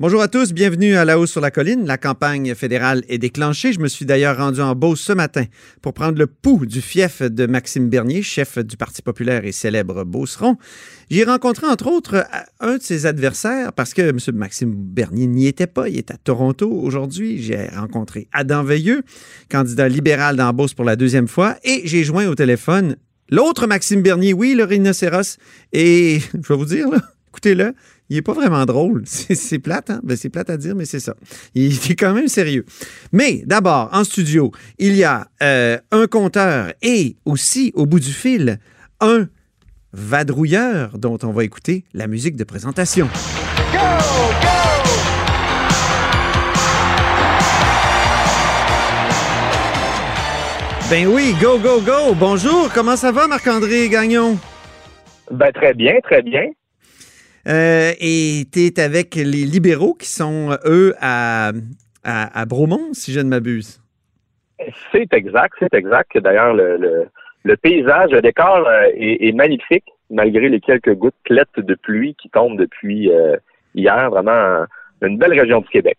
Bonjour à tous, bienvenue à La Haut sur la Colline. La campagne fédérale est déclenchée. Je me suis d'ailleurs rendu en Beauce ce matin pour prendre le pouls du fief de Maxime Bernier, chef du Parti populaire et célèbre Beauceron. J'y ai rencontré entre autres un de ses adversaires parce que M. Maxime Bernier n'y était pas. Il est à Toronto aujourd'hui. J'ai rencontré Adam Veilleux, candidat libéral dans Beauce pour la deuxième fois, et j'ai joint au téléphone l'autre Maxime Bernier, oui, le rhinocéros. Et je vais vous dire, écoutez-le, il n'est pas vraiment drôle. C'est plate, hein? Ben, c'est plate à dire, mais c'est ça. Il est quand même sérieux. Mais d'abord, en studio, il y a euh, un compteur et aussi, au bout du fil, un vadrouilleur dont on va écouter la musique de présentation. Go, go! Ben oui, go, go, go! Bonjour, comment ça va, Marc-André Gagnon? Ben très bien, très bien. Euh, et tu es avec les libéraux qui sont, eux, à, à, Bromont, si je ne m'abuse. C'est exact, c'est exact. D'ailleurs, le, le, paysage, le décor euh, est, magnifique, malgré les quelques gouttelettes de pluie qui tombent depuis euh, hier. Vraiment une belle région du Québec.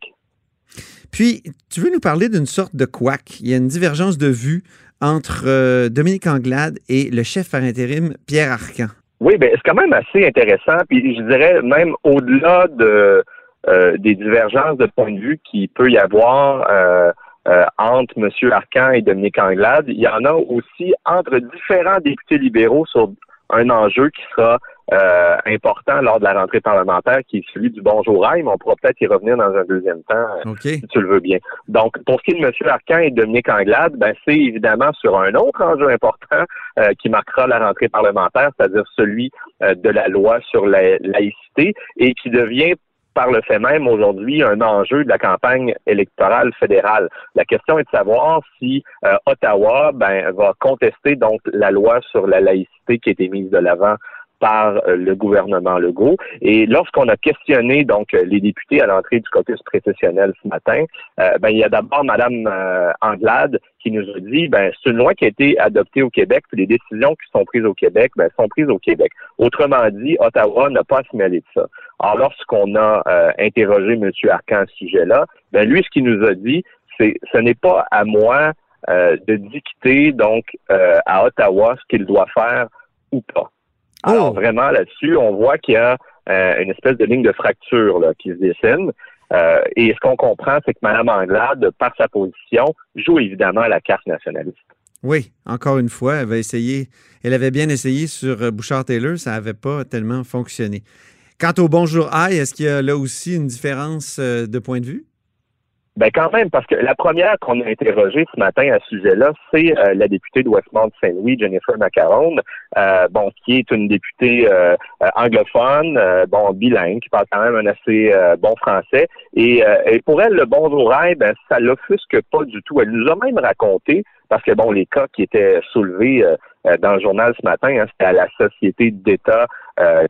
Puis, tu veux nous parler d'une sorte de couac? Il y a une divergence de vue entre Dominique Anglade et le chef par intérim Pierre Arcan. Oui, ben c'est quand même assez intéressant. Puis je dirais même au-delà de euh, des divergences de point de vue qui peut y avoir euh, euh, entre M. Arcan et Dominique Anglade, il y en a aussi entre différents députés libéraux sur un enjeu qui sera euh, important lors de la rentrée parlementaire, qui est celui du bonjour mais on pourra peut-être y revenir dans un deuxième temps, euh, si tu le veux bien. Donc, pour ce qui est de M. Arcan et de Dominique Anglade, ben, c'est évidemment sur un autre enjeu important euh, qui marquera la rentrée parlementaire, c'est-à-dire celui de la loi sur la laïcité, et qui devient par le fait même aujourd'hui un enjeu de la campagne électorale fédérale. La question est de savoir si Ottawa ben, va contester donc la loi sur la laïcité qui a été mise de l'avant par euh, le gouvernement Legault. Et lorsqu'on a questionné donc euh, les députés à l'entrée du caucus précessionnel ce matin, euh, ben, il y a d'abord Mme Anglade qui nous a dit ben c'est une loi qui a été adoptée au Québec, puis les décisions qui sont prises au Québec ben, sont prises au Québec. Autrement dit, Ottawa n'a pas à se mêler de ça. Alors lorsqu'on a interrogé M. Arcan à ce sujet-là, ben lui ce qu'il nous a dit, c'est ce n'est pas à moi de dicter donc à Ottawa ce qu'il doit faire ou pas. Alors, oh. vraiment, là-dessus, on voit qu'il y a euh, une espèce de ligne de fracture là, qui se dessine. Euh, et ce qu'on comprend, c'est que Mme Anglade, par sa position, joue évidemment à la carte nationaliste. Oui, encore une fois, elle avait essayé, elle avait bien essayé sur euh, Bouchard-Taylor, ça n'avait pas tellement fonctionné. Quant au Bonjour Aïe, est-ce qu'il y a là aussi une différence de point de vue? Ben quand même, parce que la première qu'on a interrogée ce matin à ce sujet-là, c'est euh, la députée de Westmount-Saint-Louis, Jennifer Macaron, euh, bon, qui est une députée euh, anglophone, bon, bilingue, qui parle quand même un assez bon français. Et, pour elle, le bonjour ben, ça l'offusque pas du tout. Elle nous a même raconté, parce que bon, les cas qui étaient soulevés dans le journal ce matin, hein, c'était à la société d'État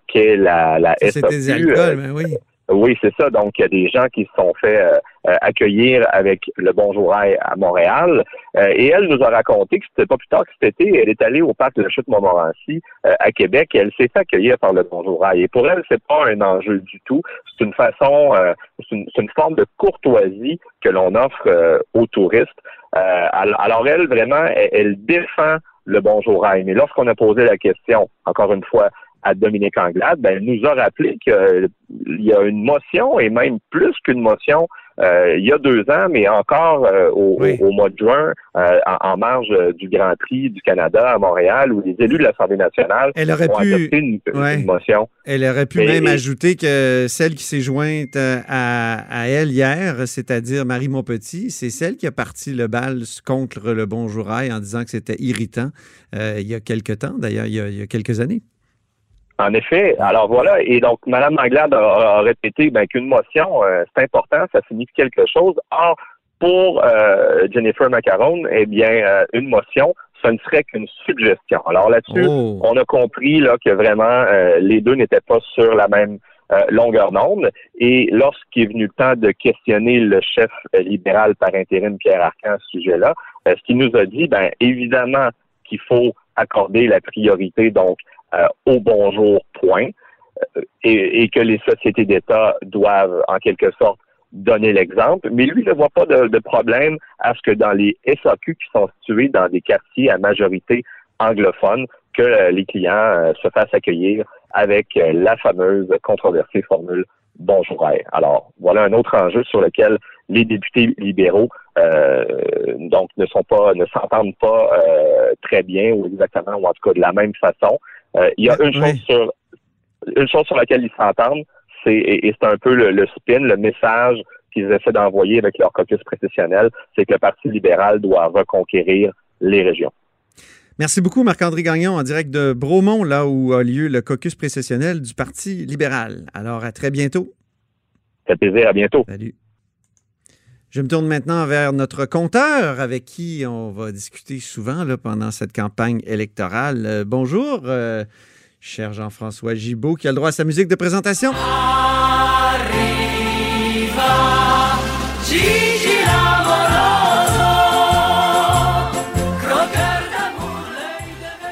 qu'est la, la C'était des alcools, ben oui. Oui, c'est ça. Donc, il y a des gens qui se sont fait euh, euh, accueillir avec le Bonjour à Montréal. Euh, et elle nous a raconté que c'était pas plus tard que cet été, elle est allée au parc de la Chute Montmorency à Québec et elle s'est fait accueillir par le Bonjour Et pour elle, c'est pas un enjeu du tout. C'est une façon, c'est une, une, forme de courtoisie que l'on offre aux touristes. alors elle, vraiment, elle, défend le Bonjour Mais lorsqu'on a posé la question, encore une fois, à Dominique Anglade, ben, elle nous a rappelé qu'il y a une motion, et même plus qu'une motion, euh, il y a deux ans, mais encore euh, au, mois de juin, euh, en, marge du Grand Prix du Canada à Montréal, où les élus de l'Assemblée nationale elle aurait ont pu, adopté une, motion. Elle aurait pu même ajouter que celle qui s'est jointe à, à, elle hier, c'est-à-dire Marie Montpetit, c'est celle qui a parti le bal contre le Bonjourail en disant que c'était irritant il y a quelque temps, d'ailleurs, il, il y a quelques années. En effet. Alors voilà. Et donc, Mme Anglade a, répété ben, qu'une motion, euh, c'est important, ça signifie quelque chose. Or, pour euh, Jennifer Macaron, eh bien, euh, une motion, ce ne serait qu'une suggestion. Alors là-dessus, oh. on a compris là, que vraiment les deux n'étaient pas sur la même longueur d'onde. Et lorsqu'il est venu le temps de questionner le chef libéral par intérim, Pierre Arcan, à ce sujet-là, ce qu'il nous a dit, ben évidemment qu'il faut accorder la priorité donc euh, au bonjour point euh, et, que les sociétés d'État doivent en quelque sorte donner l'exemple, mais lui ne voit pas de, problème à ce que dans les SAQ qui sont situés dans des quartiers à majorité anglophone, que euh, les clients se fassent accueillir avec la fameuse controversée formule bonjour. Alors, voilà un autre enjeu sur lequel les députés libéraux donc ne sont pas ne s'entendent pas très bien ou exactement ou en tout cas de la même façon. Euh, il y a une chose sur une chose sur laquelle ils s'entendent, c'est et, c'est un peu le, spin, le message qu'ils essaient d'envoyer avec leur caucus précessionnel, c'est que le Parti libéral doit reconquérir les régions. Merci beaucoup, Marc-André Gagnon, en direct de Bromont, là où a lieu le caucus précessionnel du Parti libéral. Alors, à très bientôt. Ça fait plaisir, à bientôt. Salut. Je me tourne maintenant vers notre compteur avec qui on va discuter souvent là, pendant cette campagne électorale. Euh, bonjour, euh, cher Jean-François Gibault, qui a le droit à sa musique de présentation.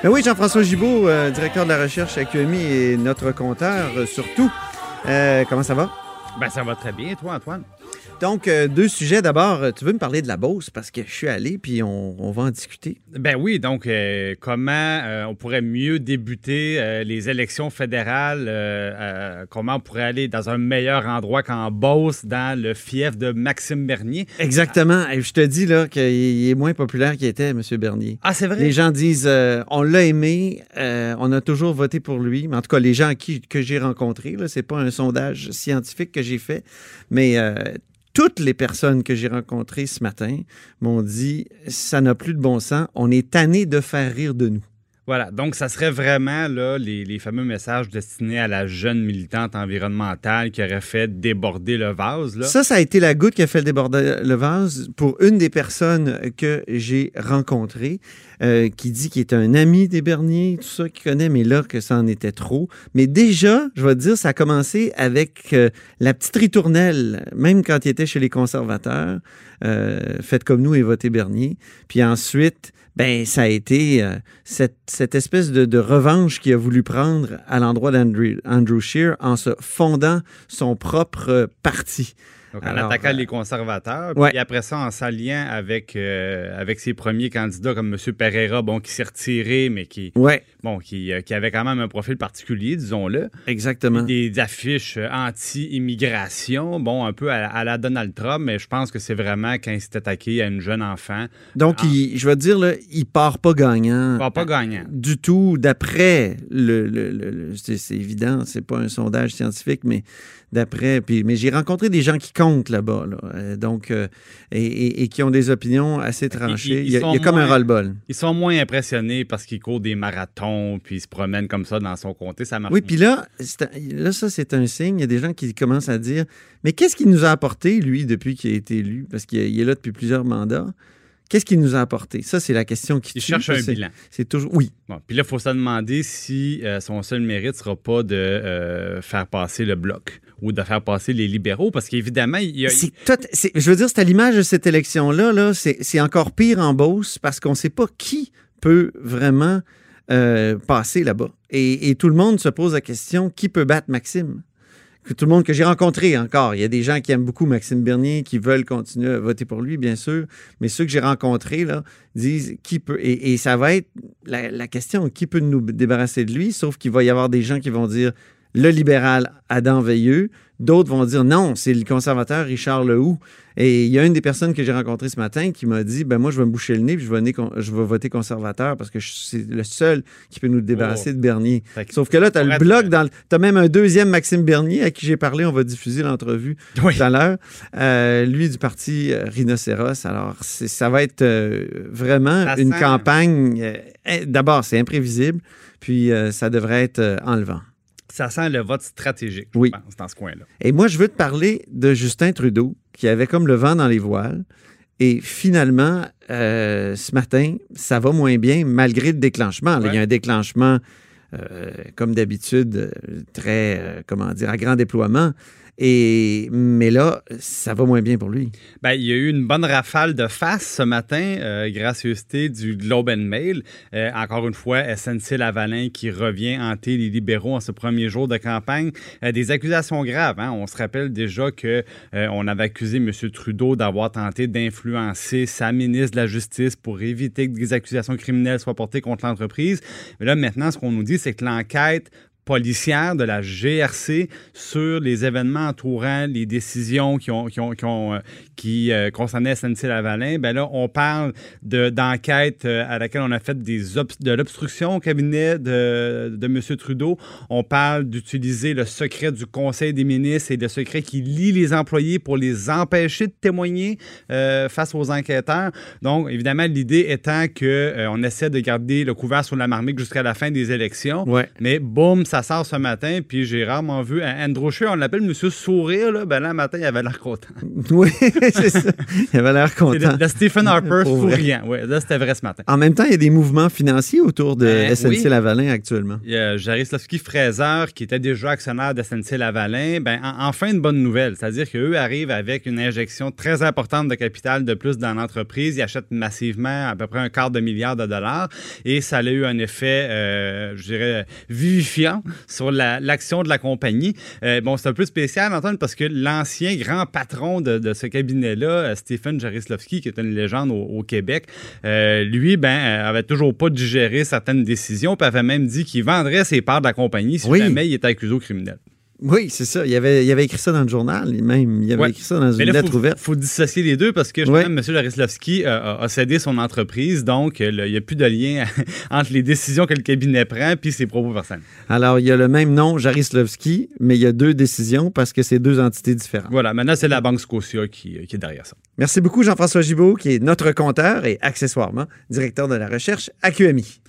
Ben oui, Jean-François Gibault, euh, directeur de la recherche à QMI et notre compteur surtout. comment ça va? Ben, ça va très bien, toi, Antoine? Donc, euh, deux sujets. D'abord, euh, tu veux me parler de la Beauce parce que je suis allé puis on, va en discuter. Ben oui, donc euh, comment on pourrait mieux débuter les élections fédérales, comment on pourrait aller dans un meilleur endroit qu'en Beauce, dans le fief de Maxime Bernier? Exactement. Et je te dis là qu'il est moins populaire qu'il était, M. Bernier. Ah, c'est vrai? Les gens disent on l'a aimé, on a toujours voté pour lui. Mais en tout cas, les gens qui, que j'ai rencontrés, ce n'est pas un sondage scientifique que j'ai fait, mais toutes les personnes que j'ai rencontrées ce matin m'ont dit ça n'a plus de bon sens, on est tanné de faire rire de nous. Voilà, donc ça serait vraiment là, les, fameux messages destinés à la jeune militante environnementale qui aurait fait déborder le vase. Ça, ça a été la goutte qui a fait déborder le vase pour une des personnes que j'ai rencontrées, euh, qui dit qu'il est un ami des Berniers, tout ça, qui connaît, mais là, que ça en était trop. Mais déjà, je vais te dire, ça a commencé avec euh, la petite ritournelle, même quand il était chez les conservateurs, euh, faites comme nous et votez Bernier. Puis ensuite, ben ça a été euh, cette, espèce de, revanche qu'il a voulu prendre à l'endroit d'Andrew Andrew Scheer en se fondant son propre parti. Donc, en attaquant les conservateurs, puis après ça, en s'alliant avec, euh, avec ses premiers candidats comme M. Pereira, bon, qui s'est retiré, mais qui, bon, qui, euh, qui, avait quand même un profil particulier, disons-le. Exactement. Des affiches anti-immigration, bon, un peu à, la Donald Trump, mais je pense que c'est vraiment quand il s'est attaqué à une jeune enfant. Donc, il, je veux dire, là, il part pas gagnant. Il part pas gagnant. Du tout, d'après le, le c'est évident, c'est pas un sondage scientifique, mais d'après. Mais j'ai rencontré des gens qui comptent là-bas, euh, donc, euh, et, qui ont des opinions assez tranchées. il, y a, comme un roll-ball. Ils sont moins impressionnés parce qu'ils courent des marathons, puis ils se promènent comme ça dans son comté. Ça marche. Oui, puis là, là, ça, c'est un signe. Il y a des gens qui commencent à dire Mais qu'est-ce qu'il nous a apporté, lui, depuis qu'il a été élu? Parce qu'il est là depuis plusieurs mandats. Qu'est-ce qu'il nous a apporté? Ça, c'est la question qui Il cherche un bilan. C'est toujours... Oui. Bon, puis là, il faut se demander si euh, son seul mérite ne sera pas de faire passer le bloc ou de faire passer les libéraux, parce qu'évidemment, il y a... je veux dire, c'est à l'image de cette élection-là, -là, c'est encore pire en Beauce parce qu'on ne sait pas qui peut vraiment euh, passer là-bas. Et, tout le monde se pose la question, qui peut battre Maxime? Tout le monde que j'ai rencontré encore, il y a des gens qui aiment beaucoup Maxime Bernier, qui veulent continuer à voter pour lui, bien sûr, mais ceux que j'ai rencontrés là, disent qui peut. Et, ça va être la, question, qui peut nous débarrasser de lui, sauf qu'il va y avoir des gens qui vont dire le libéral Adam Veilleux. D'autres vont dire non, c'est le conservateur Richard Lehoux. Et il y a une des personnes que j'ai rencontrées ce matin qui m'a dit ben moi, je vais me boucher le nez puis je vais, je vais voter conservateur parce que c'est le seul qui peut nous débarrasser de Bernier. Sauf que là, tu as le blog dans Tu as même un deuxième Maxime Bernier à qui j'ai parlé. On va diffuser l'entrevue tout à l'heure. Euh, lui du parti euh, Rhinocéros. Alors, ça va être euh, vraiment une campagne. D'abord, c'est imprévisible. Puis, ça devrait être enlevant. Ça sent le vote stratégique, je Oui. pense, dans ce coin-là. Et moi, je veux te parler de Justin Trudeau, qui avait comme le vent dans les voiles. Et finalement, euh, ce matin, ça va moins bien malgré le déclenchement. Là, Ouais. Il y a un déclenchement, euh, comme d'habitude, euh, très, euh, comment dire, à grand déploiement. Et, mais là, ça va moins bien pour lui. Ben, il y a eu une bonne rafale de face ce matin, euh, gracieuseté du Globe and Mail. Euh, encore une fois, SNC Lavalin qui revient hanter les libéraux en ce premier jour de campagne. Euh, des accusations graves. hein. On se rappelle déjà que euh, on avait accusé M. Trudeau d'avoir tenté d'influencer sa ministre de la Justice pour éviter que des accusations criminelles soient portées contre l'entreprise. Mais là, maintenant, ce qu'on nous dit, c'est que l'enquête policière de la GRC sur les événements entourant les décisions qui ont, qui ont, qui ont, euh, qui euh, concernaient SNC-Lavalin, ben là, on parle de- d'enquête euh, à laquelle on a fait des de l'obstruction au cabinet de, de M. Trudeau. On parle d'utiliser le secret du Conseil des ministres et le secret qui lie les employés pour les empêcher de témoigner euh, face aux enquêteurs. Donc, évidemment, l'idée étant que euh, on essaie de garder le couvert sur la marmite jusqu'à la fin des élections. Ouais. Mais boum, ça sort ce matin, puis j'ai rarement vu un Andrew Scheer, on l'appelle Monsieur Sourire, là, ben là, le matin, il avait l'air content. Oui, c'est ça. Il avait l'air content. le, le Stephen Harper souriant. Ouais, là, c'était vrai ce matin. En même temps, il y a des mouvements financiers autour de Ben, SNC oui. Lavalin actuellement. Il y a Jarislavski Fraser, qui était déjà actionnaire de SNC Lavalin, ben, en- enfin une bonne nouvelle. C'est-à-dire qu'eux arrivent avec une injection très importante de capital de plus dans l'entreprise. Ils achètent massivement à peu près un quart de milliard de dollars et ça a eu un effet, euh, je dirais, vivifiant sur la- l'action de la compagnie. Euh, bon, c'est un peu spécial, Antoine, parce que l'ancien grand patron de, de ce cabinet-là, euh, Stephen Jarislavski, qui est une légende au, au Québec, euh, lui, ben, avait toujours pas digéré certaines décisions, puis avait même dit qu'il vendrait ses parts de la compagnie si Oui. jamais il était accusé au criminel. Oui, c'est ça. Il avait, il avait écrit ça dans le journal, même. Il avait Ouais. écrit ça dans Mais une là, lettre faut, ouverte. faut dissocier les deux parce que Ouais. justement, M. Jarislavski euh, a, a cédé son entreprise, donc là, il n'y a plus de lien entre les décisions que le cabinet prend puis ses propos personnels. Alors, il y a le même nom, Jarislavski, mais il y a deux décisions parce que c'est deux entités différentes. Voilà, maintenant, c'est la Banque Scotia qui, euh, qui est derrière ça. Merci beaucoup, Jean-François Gibault, qui est notre compteur et accessoirement directeur de la recherche à QMI.